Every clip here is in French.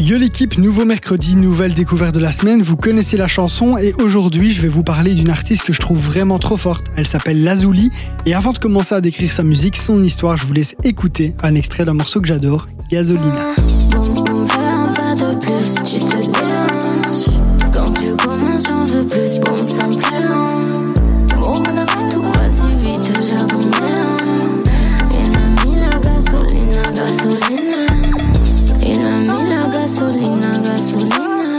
Yo l'équipe, nouveau mercredi, nouvelle découverte de la semaine, vous connaissez la chanson et aujourd'hui je vais vous parler d'une artiste que je trouve vraiment trop forte. Elle s'appelle Lazuli et avant de commencer à décrire sa musique, son histoire, je vous laisse écouter un extrait d'un morceau que j'adore, Gasolina. Tu gasolina, gasolina. La.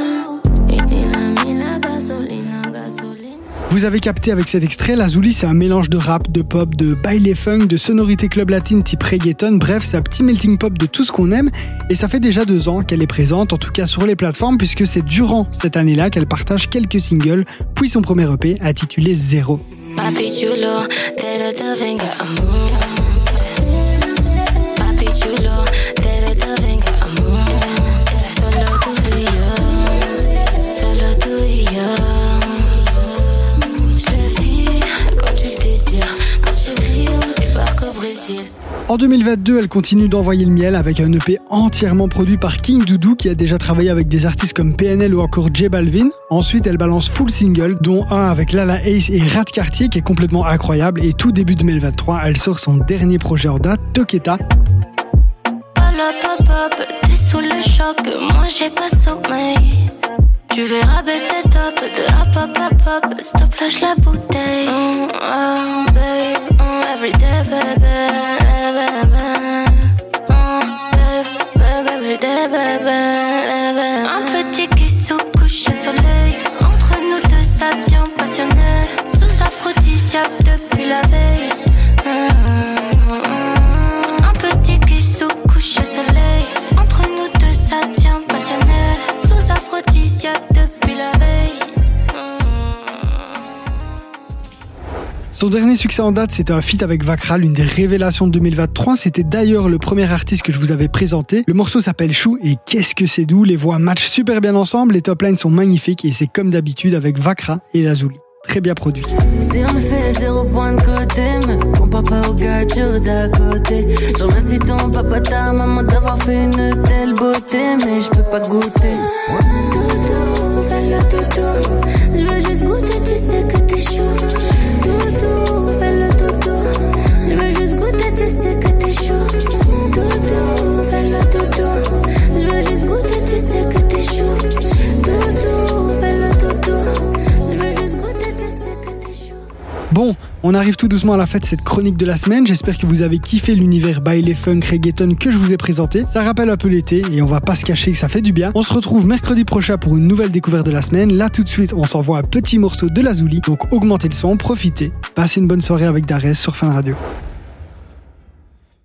Vous avez capté avec cet extrait, la Zouli c'est un mélange de rap, de pop, de baile funk, de sonorité club latine type reggaeton, bref c'est un petit melting pop de tout ce qu'on aime et ça fait déjà deux ans qu'elle est présente, en tout cas sur les plateformes puisque c'est durant cette année-là qu'elle partage quelques singles, puis son premier EP intitulé Zéro. Papi chulo, Papi chulo, En 2022, elle continue d'envoyer le miel avec un EP entièrement produit par King Doudou qui a déjà travaillé avec des artistes comme PNL ou encore J Balvin. Ensuite, elle balance full single, dont un avec Lala Ace et Rat Cartier qui est complètement incroyable. Et tout début 2023, elle sort son dernier projet en date, Toketa. sous le choc, moi j'ai pas sommeil. Tu verras baisser top de la pop pop pop Stop lâche la bouteille every day, baby. Son dernier succès en date, c'était un feat avec Vakra, l'une des révélations de 2023. C'était d'ailleurs le premier artiste que je vous avais présenté. Le morceau s'appelle Chou et qu'est-ce que c'est doux. Les voix matchent super bien ensemble, les top lines sont magnifiques et c'est comme d'habitude avec Vakra et Lazuli. Très bien produit. On arrive tout doucement à la fin de cette chronique de la semaine. J'espère que vous avez kiffé l'univers baile funk reggaeton que je vous ai présenté. Ça rappelle un peu l'été et on va pas se cacher que ça fait du bien. On se retrouve mercredi prochain pour une nouvelle découverte de la semaine. Là tout de suite, on s'envoie un petit morceau de la Zouli. Donc augmentez le son, profitez. Passez une bonne soirée avec Darès sur Fin Radio.